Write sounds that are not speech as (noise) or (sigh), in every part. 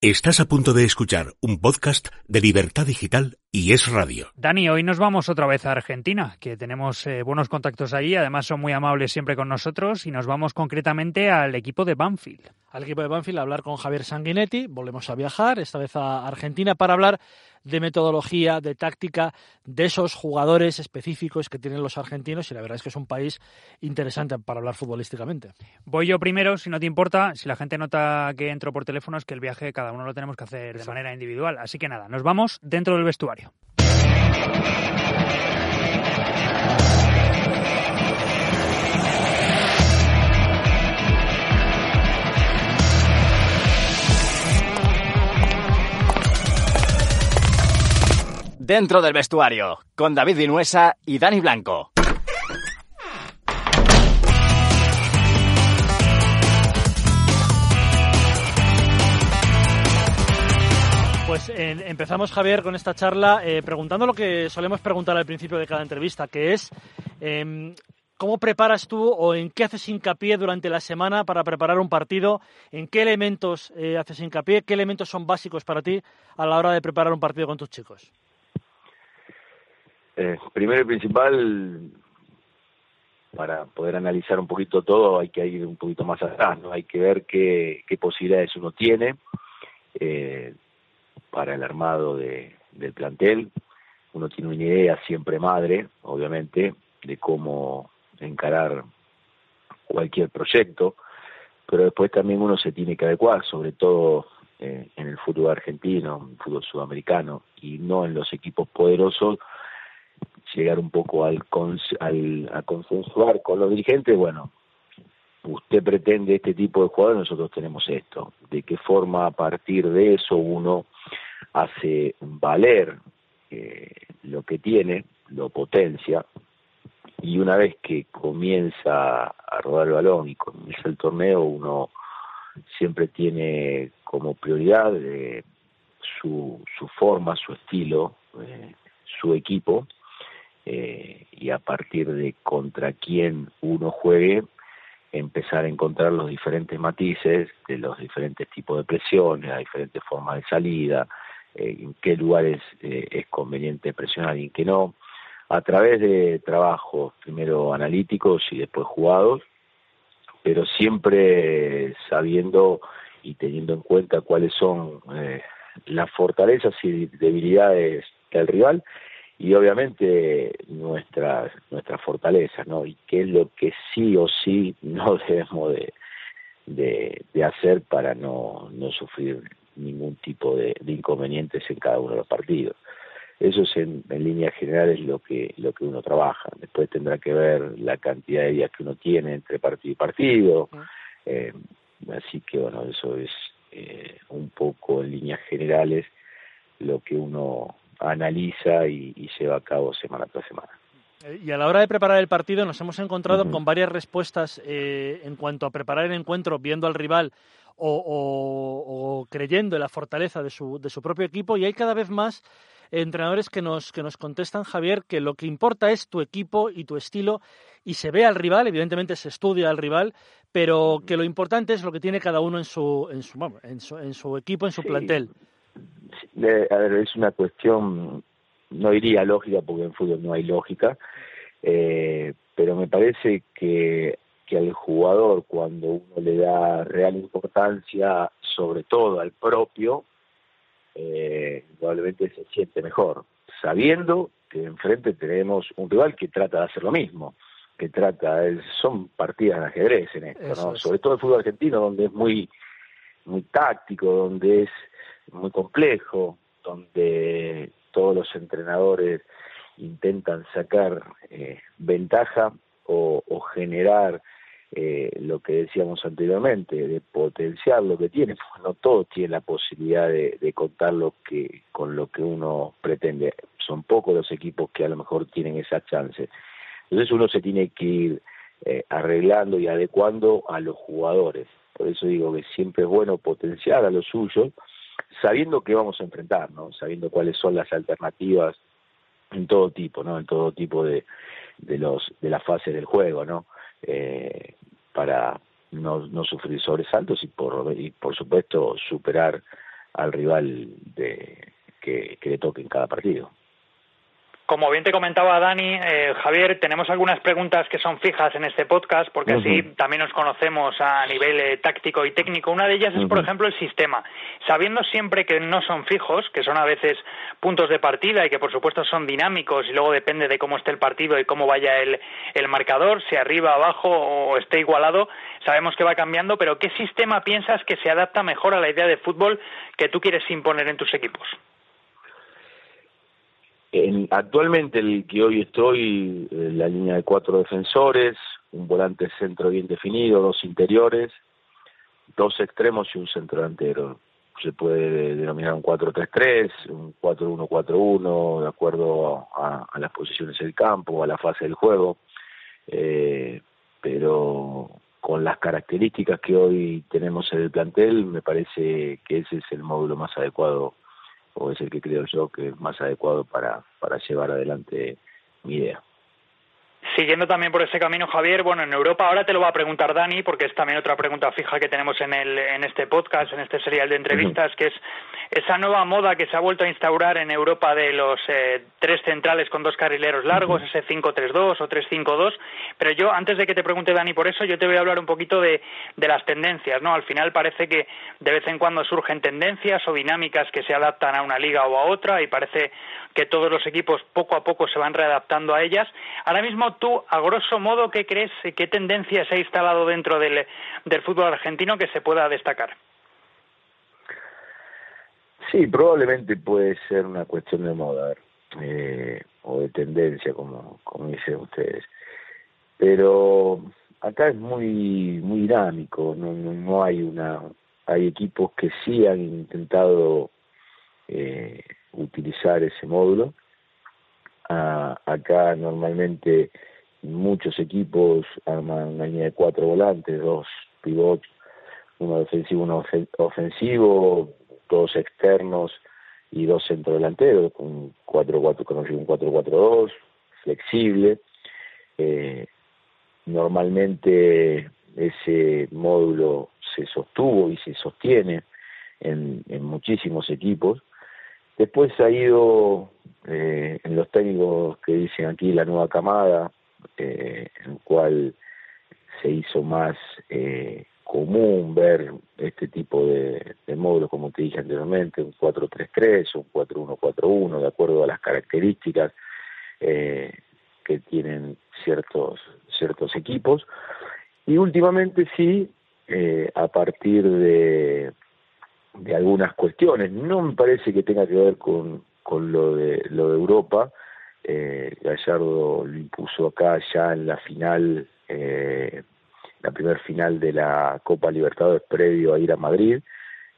Estás a punto de escuchar un podcast de Libertad Digital y Es Radio. Dani, hoy nos vamos otra vez a Argentina, que tenemos eh, buenos contactos allí, además son muy amables siempre con nosotros y nos vamos concretamente al equipo de Banfield. Al equipo de Banfield a hablar con Javier Sanguinetti, volvemos a viajar, esta vez a Argentina, para hablar de metodología, de táctica, de esos jugadores específicos que tienen los argentinos y la verdad es que es un país interesante para hablar futbolísticamente. Voy yo primero, si no te importa, si la gente nota que entro por teléfono es que el viaje cada uno lo tenemos que hacer de manera individual. Así que nada, nos vamos dentro del vestuario. Dentro del vestuario, con David Vinuesa y Dani Blanco. Pues empezamos, Javier, con esta charla eh, preguntando lo que solemos preguntar al principio de cada entrevista, que es em, ¿cómo preparas tú o en qué haces hincapié durante la semana para preparar un partido? ¿En qué elementos eh, haces hincapié? ¿Qué elementos son básicos para ti a la hora de preparar un partido con tus chicos? Eh, primero y principal, para poder analizar un poquito todo hay que ir un poquito más atrás, ¿no? Hay que ver qué, posibilidades uno tiene eh, para el armado de, del plantel. Uno tiene una idea siempre madre, obviamente, de cómo encarar cualquier proyecto, pero después también uno se tiene que adecuar, sobre todo eh, en el fútbol argentino, en el fútbol sudamericano, y no en los equipos poderosos, llegar un poco al, al a consensuar con los dirigentes, bueno, usted pretende este tipo de jugadores, nosotros tenemos esto. ¿De qué forma a partir de eso uno hace valer eh, lo que tiene, lo potencia, y una vez que comienza a rodar el balón y comienza el torneo, uno siempre tiene como prioridad eh, su, su forma, su estilo, eh, su equipo, eh, y a partir de contra quién uno juegue, empezar a encontrar los diferentes matices de los diferentes tipos de presiones, las diferentes formas de salida, eh, en qué lugares eh, es conveniente presionar y en qué no, a través de trabajos primero analíticos y después jugados, pero siempre sabiendo y teniendo en cuenta cuáles son las fortalezas y debilidades del rival y obviamente nuestras nuestras fortalezas, ¿no? Y qué es lo que sí o sí (laughs) no debemos de, de, hacer para no, no sufrir ningún tipo de, inconvenientes en cada uno de los partidos. Eso es en, en líneas generales lo que lo que uno trabaja. Después tendrá que ver la cantidad de días que uno tiene entre partido y partido. Eh, así que bueno, eso es eh, un poco en líneas generales lo que uno analiza y, y lleva a cabo semana tras semana. Eh, y a la hora de preparar el partido nos hemos encontrado con varias respuestas eh, en cuanto a preparar el encuentro viendo al rival o, creyendo en la fortaleza de su, de su propio equipo. Y hay cada vez más entrenadores que nos, que nos contestan, Javier, que lo que importa es tu equipo y tu estilo y se ve al rival, evidentemente se estudia al rival, pero que lo importante es lo que tiene cada uno en su, en su, en su, en su equipo, en su plantel a ver, es una cuestión, no diría lógica, porque en fútbol no hay lógica, eh, pero me parece que, que al jugador, cuando uno le da real importancia, sobre todo al propio, eh, probablemente se siente mejor, sabiendo que enfrente tenemos un rival que trata de hacer lo mismo que trata, son partidas de ajedrez en esto, ¿no? Sobre todo el fútbol argentino, donde es muy muy táctico, donde es muy complejo, donde todos los entrenadores intentan sacar eh, ventaja o, generar eh, lo que decíamos anteriormente, de potenciar lo que tiene, no todos tienen la posibilidad de, contar lo que, con lo que uno pretende. Son pocos los equipos que a lo mejor tienen esa chance. Entonces uno se tiene que ir eh, arreglando y adecuando a los jugadores. Por eso digo que siempre es bueno potenciar a los suyos, sabiendo que vamos a enfrentar, ¿no? Sabiendo cuáles son las alternativas en todo tipo, ¿no? En todo tipo de, de los de las fases del juego, ¿no? Eh, para no, no sufrir sobresaltos y por y por supuesto superar al rival de, que, que le toque en cada partido. Como bien te comentaba Dani, eh, Javier, tenemos algunas preguntas que son fijas en este podcast porque así también nos conocemos a nivel eh, táctico y técnico. Una de ellas es, por ejemplo, el sistema. Sabiendo siempre que no son fijos, que son a veces puntos de partida y que por supuesto son dinámicos y luego depende de cómo esté el partido y cómo vaya el, el marcador, si arriba, abajo o esté igualado, sabemos que va cambiando, pero ¿qué sistema piensas que se adapta mejor a la idea de fútbol que tú quieres imponer en tus equipos? En, actualmente el que hoy estoy, eh, la línea de cuatro defensores, un volante centro bien definido, dos interiores, dos extremos y un centro delantero. Se puede denominar un 4-3-3, un 4-1-4-1, de acuerdo a, las posiciones del campo, a la fase del juego. Eh, pero con las características que hoy tenemos en el plantel, me parece que ese es el módulo más adecuado o es el que creo yo que es más adecuado para, para llevar adelante mi idea. Siguiendo también por ese camino, Javier, bueno, en Europa ahora te lo va a preguntar Dani, porque es también otra pregunta fija que tenemos en, el, en este podcast, en este serial de entrevistas, que es esa nueva moda que se ha vuelto a instaurar en Europa de los eh, tres centrales con dos carrileros largos, ese 5-3-2 o 3-5-2. Pero yo, antes de que te pregunte Dani por eso, yo te voy a hablar un poquito de, de las tendencias, ¿no? Al final parece que de vez en cuando surgen tendencias o dinámicas que se adaptan a una liga o a otra y parece que todos los equipos poco a poco se van readaptando a ellas. Ahora mismo tú, a grosso modo, ¿qué crees, qué tendencia se ha instalado dentro del, del fútbol argentino que se pueda destacar? Sí, probablemente puede ser una cuestión de moda eh, o de tendencia, como, como dicen ustedes. Pero acá es muy muy dinámico, no, no, hay una hay equipos que sí han intentado eh, utilizar ese módulo. Ah, acá normalmente muchos equipos arman una línea de cuatro volantes, dos pivots, uno defensivo, uno ofensivo, dos externos y dos centrodelanteros, cuatro cuatro conocido un 4-4-2, flexible. Eh, normalmente ese módulo se sostuvo y se sostiene en, en muchísimos equipos. Después ha ido eh, en los técnicos que dicen aquí la nueva camada, eh, en el cual se hizo más eh, común ver este tipo de, módulos, como te dije anteriormente, un 433 un 4141, de acuerdo a las características que tienen ciertos, ciertos equipos. Y últimamente sí, a partir de, de algunas cuestiones, no me parece que tenga que ver con, con lo, de, lo de Europa, eh, Gallardo lo impuso acá ya en la final eh, la primer final de la Copa Libertadores previo a ir a Madrid,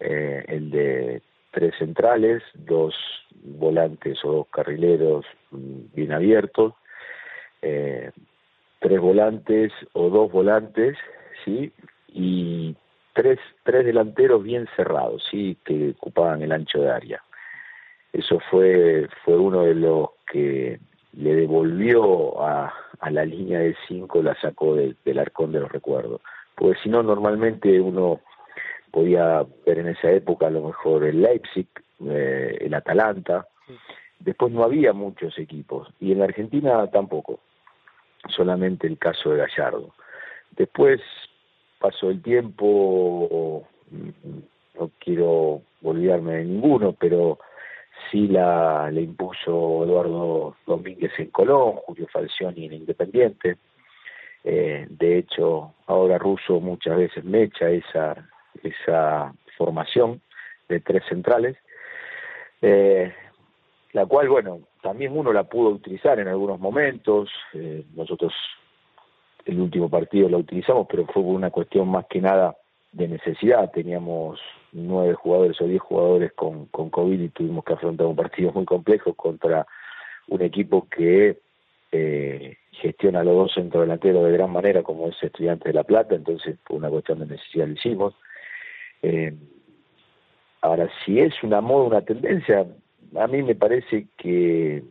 eh, el de tres centrales, dos volantes o dos carrileros mm, bien abiertos, tres volantes o dos volantes, sí, y tres tres delanteros bien cerrados, sí, que ocupaban el ancho de área. Eso fue fue uno de los que le devolvió a, a la línea de cinco, la sacó del arcón de los recuerdos. Porque si no, normalmente uno podía ver en esa época a lo mejor el Leipzig, eh, el Atalanta, después no había muchos equipos, y en la Argentina tampoco, solamente el caso de Gallardo. Después pasó el tiempo, no quiero olvidarme de ninguno, pero sí la le impuso Eduardo Domínguez en Colón, Julio Falcioni en Independiente. Eh, de hecho, ahora Russo muchas veces mecha esa, esa formación de tres centrales, eh, la cual, bueno, también uno la pudo utilizar en algunos momentos. Eh, nosotros el último partido la utilizamos, pero fue una cuestión más que nada de necesidad. Teníamos nueve jugadores o diez jugadores con, con COVID y tuvimos que afrontar un partido muy complejo contra un equipo que eh, gestiona los dos centrodelanteros de gran manera como es Estudiante de La Plata, entonces por una cuestión de necesidad lo hicimos. Eh, ahora, si es una moda, una tendencia, a mí me parece que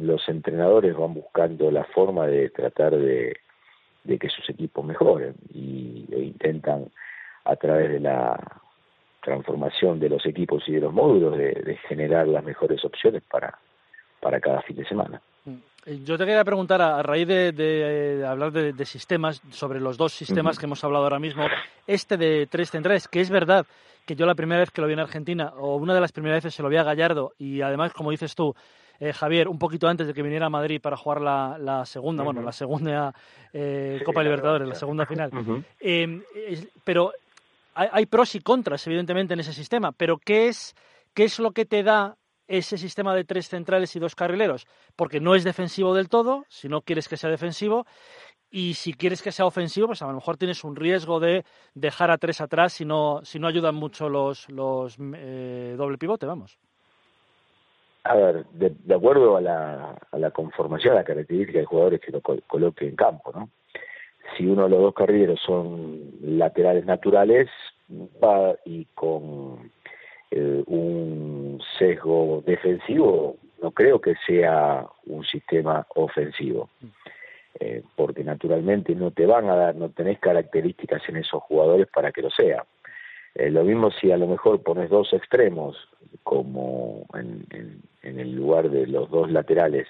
los entrenadores van buscando la forma de tratar de, de que sus equipos mejoren y e intentan a través de la transformación de los equipos y de los módulos de, generar las mejores opciones para, para cada fin de semana. Mm. Yo te quería preguntar, a, raíz de, hablar de, sistemas, sobre los dos sistemas que hemos hablado ahora mismo, este de tres centrales, que es verdad que yo la primera vez que lo vi en Argentina, o una de las primeras veces se lo vi a Gallardo, y además, como dices tú, eh, Javier, un poquito antes de que viniera a Madrid para jugar la, segunda, bueno, la segunda eh, Copa Libertadores, la segunda final. Em, pero hay, pros y contras, evidentemente, en ese sistema. Pero ¿qué es, ¿qué es lo que te da ese sistema de tres centrales y dos carrileros? Porque no es defensivo del todo, si no quieres que sea defensivo. Y si quieres que sea ofensivo, pues a lo mejor tienes un riesgo de dejar a tres atrás si no, si no ayudan mucho los, los eh, doble pivote, vamos. A ver, de, acuerdo a la, a la conformación, a la característica de jugadores que lo coloque en campo, ¿no? Si uno de los dos carrileros son laterales naturales, va y con eh, un sesgo defensivo, no creo que sea un sistema ofensivo. Eh, porque naturalmente no te van a dar, no tenés características en esos jugadores para que lo sea. Eh, lo mismo si a lo mejor pones dos extremos como en, en, el lugar de los dos laterales,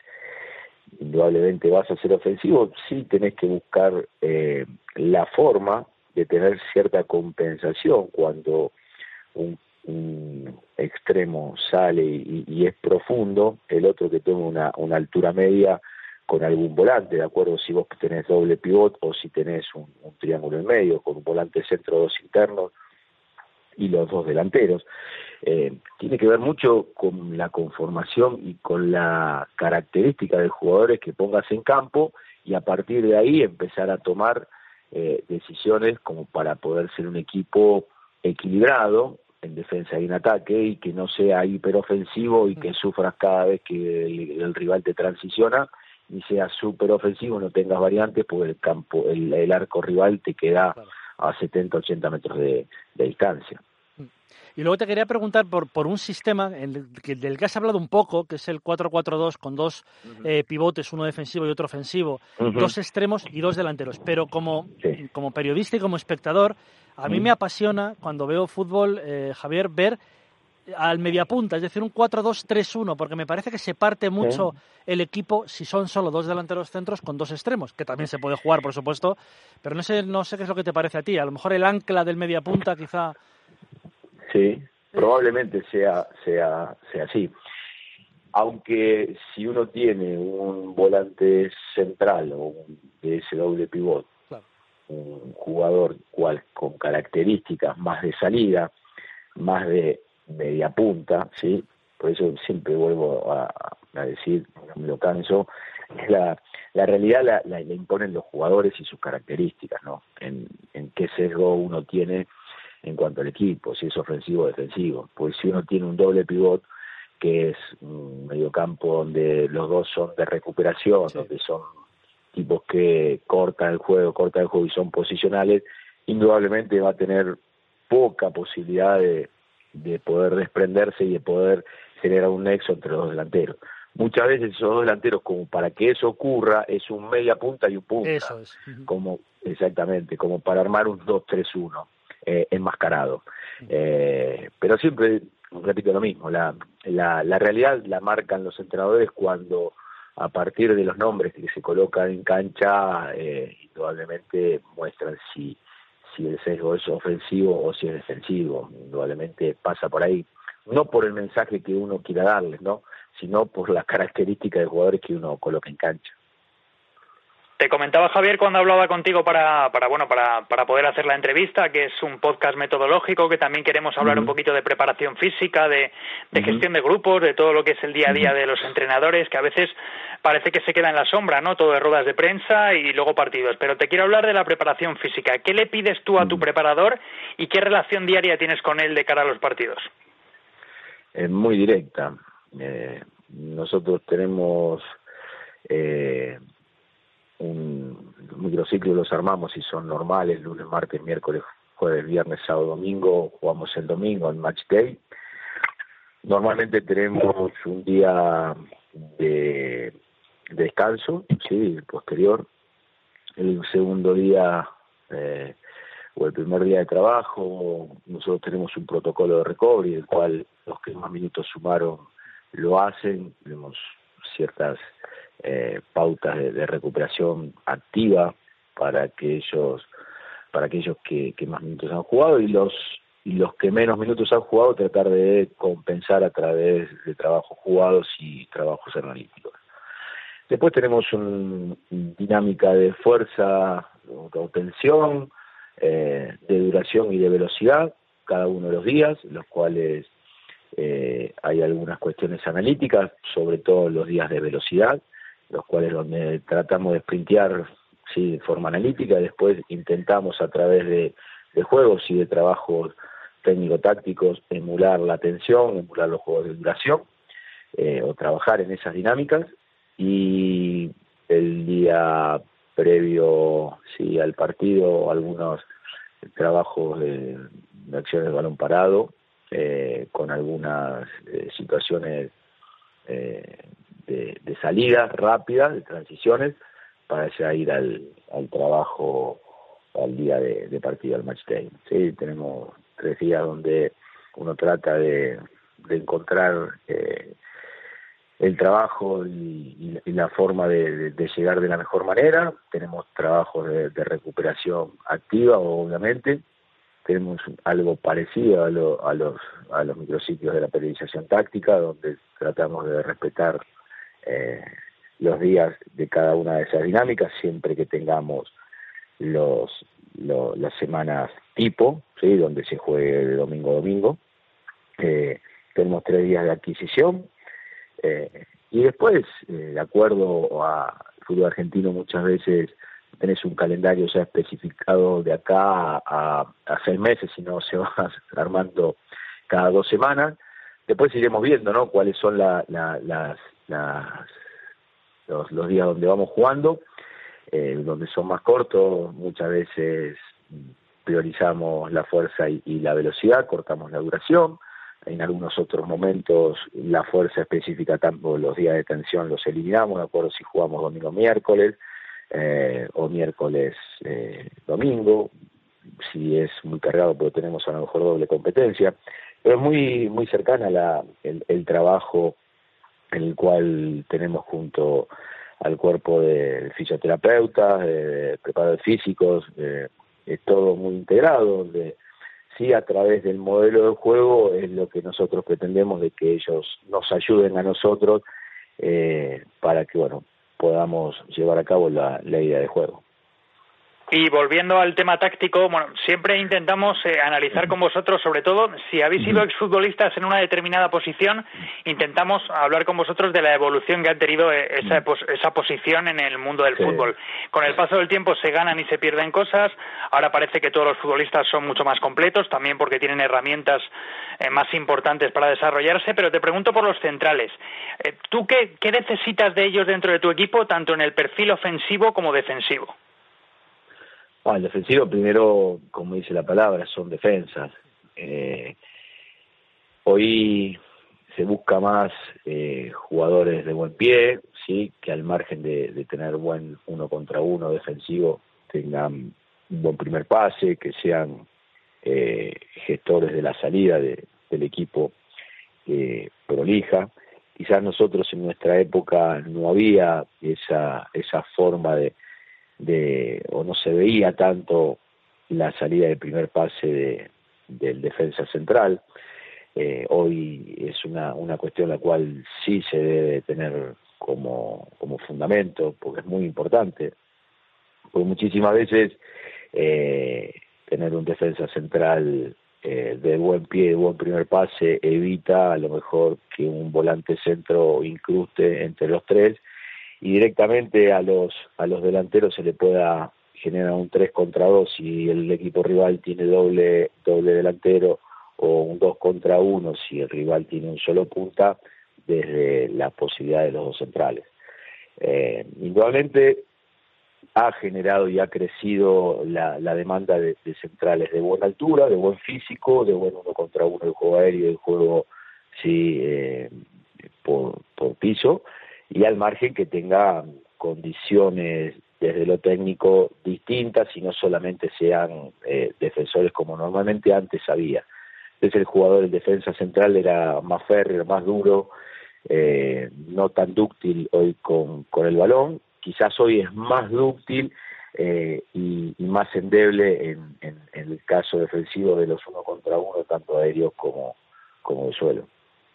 indudablemente vas a ser ofensivo, sí tenés que buscar eh, la forma de tener cierta compensación cuando un, extremo sale y, es profundo, el otro que tome una, una altura media con algún volante, de acuerdo si vos tenés doble pivot o si tenés un, un triángulo en medio, con un volante centro, dos internos, y los dos delanteros. Eh, tiene que ver mucho con la conformación y con la característica de jugadores que pongas en campo y a partir de ahí empezar a tomar eh, decisiones como para poder ser un equipo equilibrado en defensa y en ataque y que no sea hiperofensivo y que sufras cada vez que el, rival te transiciona y sea súper ofensivo, no tengas variantes porque el campo, el arco rival te queda a 70, 80 metros de, distancia. Y luego te quería preguntar por, por un sistema del que has hablado un poco, que es el 4-4-2 con dos eh, pivotes, uno defensivo y otro ofensivo, dos extremos y dos delanteros. Pero como, como periodista y como espectador, a mí me apasiona cuando veo fútbol, eh, Javier, ver al mediapunta, es decir, un 4-2-3-1, porque me parece que se parte mucho el equipo si son solo dos delanteros centros con dos extremos, que también se puede jugar, por supuesto, pero no sé, no sé qué es lo que te parece a ti. A lo mejor el ancla del mediapunta quizá. Sí, probablemente sea, sea, sea así. Aunque si uno tiene un volante central o un, de ese doble pivot, un jugador cual con características más de salida, más de media punta, ¿sí? Por eso siempre vuelvo a, decir, no me lo canso, la, la realidad la, la, imponen los jugadores y sus características, ¿no? En, en qué sesgo uno tiene en cuanto al equipo, si es ofensivo o defensivo. Pues si uno tiene un doble pivot, que es un mediocampo donde los dos son de recuperación, donde son tipos que cortan el juego, cortan el juego y son posicionales, indudablemente va a tener poca posibilidad de, de poder desprenderse y de poder generar un nexo entre los delanteros. Muchas veces esos dos delanteros, como para que eso ocurra, es un media punta y un punta. Eso es. Como, exactamente, como para armar un 2-3-1 eh, enmascarado. Eh, pero siempre repito lo mismo, la, la, la realidad la marcan los entrenadores cuando a partir de los nombres que se colocan en cancha, eh, indudablemente muestran si si el sesgo es ofensivo o si es defensivo. Indudablemente pasa por ahí, no por el mensaje que uno quiera darles, ¿no? sino por las (laughs) características de jugadores que uno coloca en cancha. Te comentaba Javier cuando hablaba contigo para, para bueno para, para poder hacer la entrevista, que es un podcast metodológico, que también queremos hablar un poquito de preparación física, de, de gestión de grupos, de todo lo que es el día a día de los entrenadores, que a veces parece que se queda en la sombra, ¿no? Todo de ruedas de prensa y luego partidos. Pero te quiero hablar de la preparación física. ¿Qué le pides tú a tu preparador y qué relación diaria tienes con él de cara a los partidos? Es muy directa. Eh, nosotros tenemos eh, un microciclo los armamos y son normales, lunes, martes, miércoles, jueves, viernes, sábado, domingo, jugamos el domingo en match day. Normalmente tenemos un día de, descanso, sí, posterior. El segundo día eh, o el primer día de trabajo, nosotros tenemos un protocolo de recovery, el cual los que más minutos sumaron lo hacen, tenemos ciertas eh, pautas de, recuperación activa para aquellos para aquellos que, más minutos han jugado y los y los que menos minutos han jugado tratar de compensar a través de trabajos jugados y trabajos analíticos. Después tenemos una dinámica de fuerza o tensión, eh, de duración y de velocidad cada uno de los días, los cuales eh, hay algunas cuestiones analíticas, sobre todo los días de velocidad, los cuales donde tratamos de sprintear sí, de forma analítica, después intentamos a través de, juegos y de trabajos técnico-tácticos emular la tensión, emular los juegos de duración, eh, o trabajar en esas dinámicas, y el día previo sí, al partido, algunos trabajos de, acciones de balón parado, eh, con algunas eh, situaciones de, de, salida rápida, de transiciones, para ya ir al, trabajo al día de, partido, al match day. Sí, tenemos tres días donde uno trata de, de encontrar eh, el trabajo y, la forma de, llegar de la mejor manera. Tenemos trabajos de, recuperación activa, obviamente. Tenemos algo parecido a, a, los, a los micrositios de la periodización táctica, donde tratamos de respetar eh, los días de cada una de esas dinámicas, siempre que tengamos los, las semanas tipo, ¿sí? donde se juegue de domingo a domingo. Eh, tenemos tres días de adquisición, eh, y después, eh, de acuerdo al fútbol argentino, muchas veces tenés un calendario ya especificado de acá a, seis meses, si no (laughs) se va armando cada dos semanas. Después iremos viendo, ¿no? Cuáles son las, los, días donde vamos jugando, eh, donde son más cortos, muchas veces priorizamos la fuerza y la velocidad, cortamos la duración. En algunos otros momentos la fuerza específica, tanto los días de tensión los eliminamos, de acuerdo si jugamos domingo miércoles eh, o miércoles eh, domingo, si es muy cargado porque tenemos a lo mejor doble competencia, pero es muy, muy cercana el, trabajo en el cual tenemos junto al cuerpo de fisioterapeutas, de preparadores físicos, es todo muy integrado, de sí a través del modelo de juego es lo que nosotros pretendemos de que ellos nos ayuden a nosotros eh, para que bueno podamos llevar a cabo la idea de juego. Y volviendo al tema táctico, bueno, siempre intentamos eh, analizar con vosotros, sobre todo, si habéis sido exfutbolistas en una determinada posición, intentamos hablar con vosotros de la evolución que ha tenido eh, esa, esa posición en el mundo del fútbol. Con el paso del tiempo se ganan y se pierden cosas. Ahora parece que todos los futbolistas son mucho más completos, también porque tienen herramientas eh, más importantes para desarrollarse. Pero te pregunto por los centrales. ¿Tú qué, qué necesitas de ellos dentro de tu equipo, tanto en el perfil ofensivo como defensivo? Ah, el defensivo primero, como dice la palabra, son defensas. Eh, hoy se busca más eh, jugadores de buen pie, sí, que al margen de, tener buen uno contra uno defensivo tengan un buen primer pase, que sean eh, gestores de la salida del equipo prolija. Quizás nosotros en nuestra época no había esa esa forma de, de o no se veía tanto la salida del primer pase de, del defensa central. Eh, hoy es una, una cuestión la cual sí se debe tener como, como fundamento, porque es muy importante, porque muchísimas veces eh, tener un defensa central eh, de buen pie, de buen primer pase, evita a lo mejor que un volante centro incruste entre los tres y directamente a los a los delanteros se le pueda generar un 3 contra 2 si el equipo rival tiene doble doble delantero o un 2 contra 1 si el rival tiene un solo punta desde la posibilidad de los dos centrales. Eh, indudablemente ha generado y ha crecido la, la demanda de, centrales de buena altura, de buen físico, de buen uno contra uno, el juego aéreo, el juego sí eh, por, por piso, y al margen que tenga condiciones desde lo técnico distintas y no solamente sean eh, defensores como normalmente antes había. Entonces el jugador en defensa central era más férreo, más duro, eh, no tan dúctil hoy con, con el balón, quizás hoy es más dúctil eh, y, más endeble en, el caso defensivo de los uno contra uno, tanto aéreos como, como de suelo.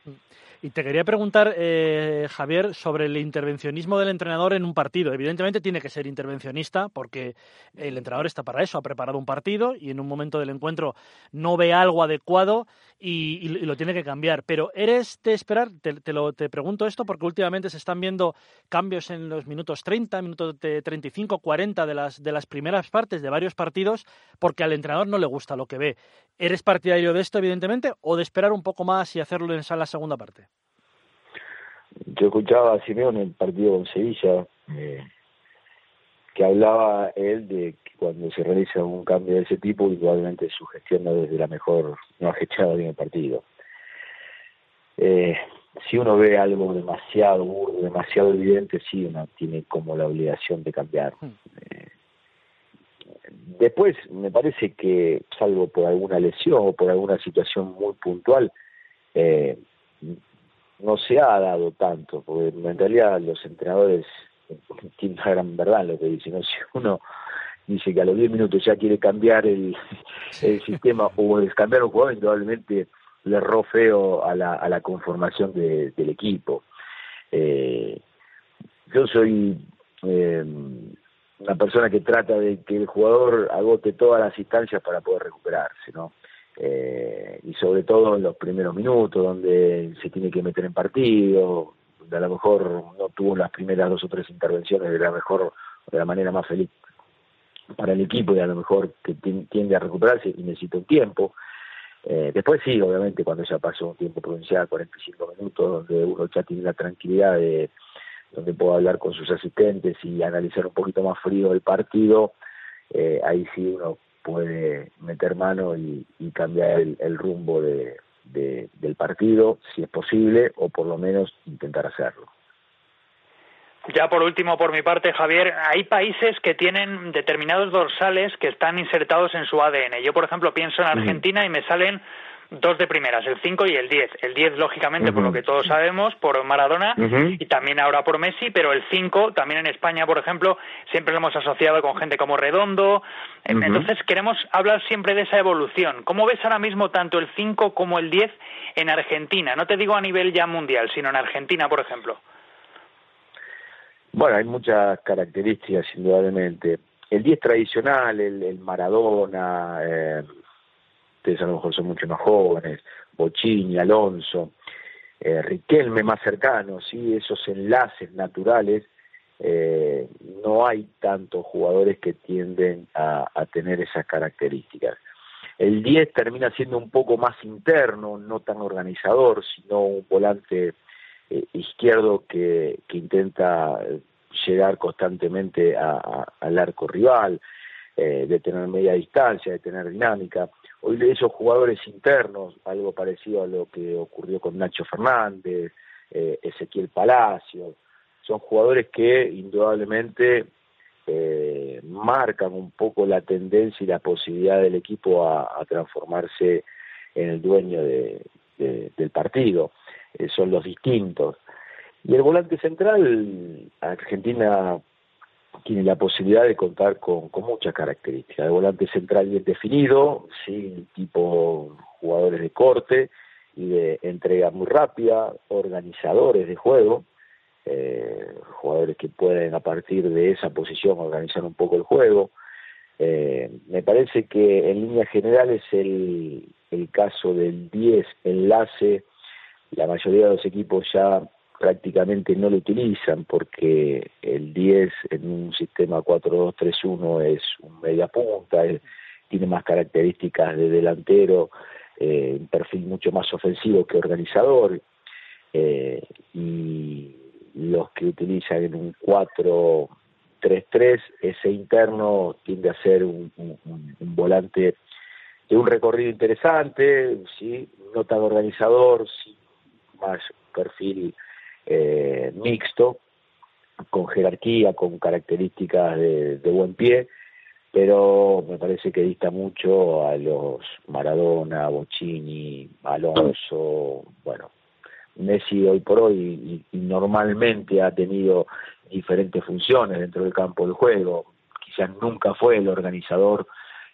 Mm. Y te quería preguntar, eh, Javier, sobre el intervencionismo del entrenador en un partido. Evidentemente tiene que ser intervencionista porque el entrenador está para eso, ha preparado un partido y en un momento del encuentro no ve algo adecuado y, lo tiene que cambiar. Pero ¿eres de esperar? Te, lo, te pregunto esto porque últimamente se están viendo cambios en los minutos 30, minutos de 35, 40 de las, de las primeras partes de varios partidos porque al entrenador no le gusta lo que ve. ¿Eres partidario de esto, evidentemente, o de esperar un poco más y hacerlo en la segunda parte? Yo escuchaba a Simeón en el partido con Sevilla, que hablaba él de que cuando se realiza un cambio de ese tipo, igualmente su gestión no desde la mejor, no ha gestionado bien el partido. Eh, si uno ve algo demasiado burdo, demasiado evidente, sí uno tiene como la obligación de cambiar. Hmm. Eh, después, me parece que, salvo por alguna lesión o por alguna situación muy puntual, eh, no se ha dado tanto, porque en realidad los entrenadores tienen una gran verdad lo que dicen, (laughs) si uno dice que a los 10 minutos ya quiere cambiar el, el sistema o cambiar un jugador, indudablemente le erró feo a la, a la conformación de, del equipo. Eh, yo soy eh, una persona que trata de que el jugador agote todas las instancias para poder recuperarse, ¿no? eh, y sobre todo en los primeros minutos donde se tiene que meter en partido, a lo mejor no tuvo las primeras dos o tres intervenciones de la mejor, de la manera más feliz para el equipo y a lo mejor que tiende a recuperarse y necesita un tiempo. Eh, después sí, obviamente, cuando ya pasó un tiempo provincial, 45 minutos, donde uno ya tiene la tranquilidad de donde puede hablar con sus asistentes y analizar un poquito más frío el partido, eh, ahí sí uno puede meter mano y, cambiar el, rumbo de, del partido, si es posible, o por lo menos intentar hacerlo. Ya por último, por mi parte, Javier, hay países que tienen determinados dorsales que están insertados en su ADN. Yo, por ejemplo, pienso en Argentina y me salen dos de primeras, el 5 y el 10. El 10, lógicamente, por lo que todos sabemos, por Maradona y también ahora por Messi, pero el 5, también en España, por ejemplo, siempre lo hemos asociado con gente como Redondo. Entonces, queremos hablar siempre de esa evolución. ¿Cómo ves ahora mismo tanto el 5 como el 10 en Argentina? No te digo a nivel ya mundial, sino en Argentina, por ejemplo. Bueno, hay muchas características, indudablemente. El 10 tradicional, el, el Maradona, eh, a lo mejor son mucho más jóvenes, Bochini, Alonso, eh, Riquelme más cercano, ¿sí? esos enlaces naturales, eh, no hay tantos jugadores que tienden a, tener esas características. El 10 termina siendo un poco más interno, no tan organizador, sino un volante eh, izquierdo que, intenta llegar constantemente al arco rival, de tener media distancia, de tener dinámica. Hoy esos jugadores internos, algo parecido a lo que ocurrió con Nacho Fernández, eh, Ezequiel Palacio, son jugadores que indudablemente eh, marcan un poco la tendencia y la posibilidad del equipo a, transformarse en el dueño del partido. Eh, son los distintos. Y el volante central, Argentina tiene la posibilidad de contar con, con muchas características. De volante central bien definido, sí, tipo jugadores de corte y de entrega muy rápida, organizadores de juego, eh, jugadores que pueden a partir de esa posición organizar un poco el juego. Eh, me parece que en líneas generales el, el caso del 10 enlace, la mayoría de los equipos ya prácticamente no lo utilizan porque el 10 en un sistema 4-2-3-1 es un media punta, tiene más características de delantero, eh, un perfil mucho más ofensivo que organizador, eh, y los que utilizan en un 4-3-3, ese interno tiende a ser un, un volante de un recorrido interesante, sí, no tan organizador, sí, más perfil eh, mixto, con jerarquía, con características de, buen pie, pero me parece que dista mucho a los Maradona, Bocini, Alonso, bueno, Messi hoy por hoy normalmente ha tenido diferentes funciones dentro del campo de juego, quizás nunca fue el organizador,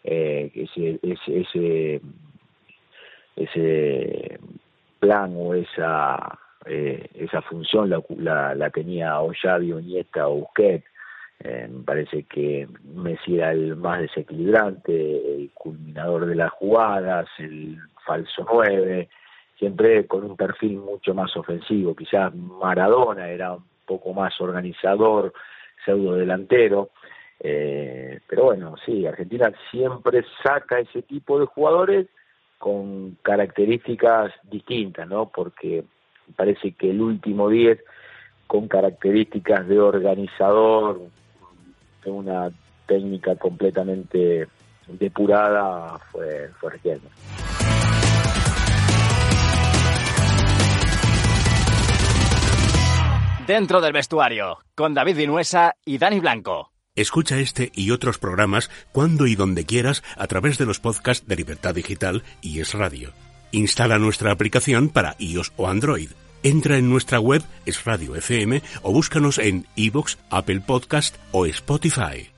eh, ese, ese, ese plan o esa eh, esa función la, la, tenía o Xavi o Nieta o Busquets. Eh, me parece que Messi era el más desequilibrante, el culminador de las jugadas, el falso nueve, siempre con un perfil mucho más ofensivo. Quizás Maradona era un poco más organizador, pseudo delantero. Eh, pero bueno, sí, Argentina siempre saca ese tipo de jugadores con características distintas, ¿no? Porque parece que el último 10 con características de organizador, de una técnica completamente depurada, fue, fue Dentro del vestuario, con David Vinuesa y Dani Blanco. Escucha este y otros programas cuando y donde quieras a través de los podcasts de Libertad Digital y Es Radio. Instala nuestra aplicación para iOS o Android. Entra en nuestra web Es Radio FM o búscanos en iVoox, Apple Podcast o Spotify.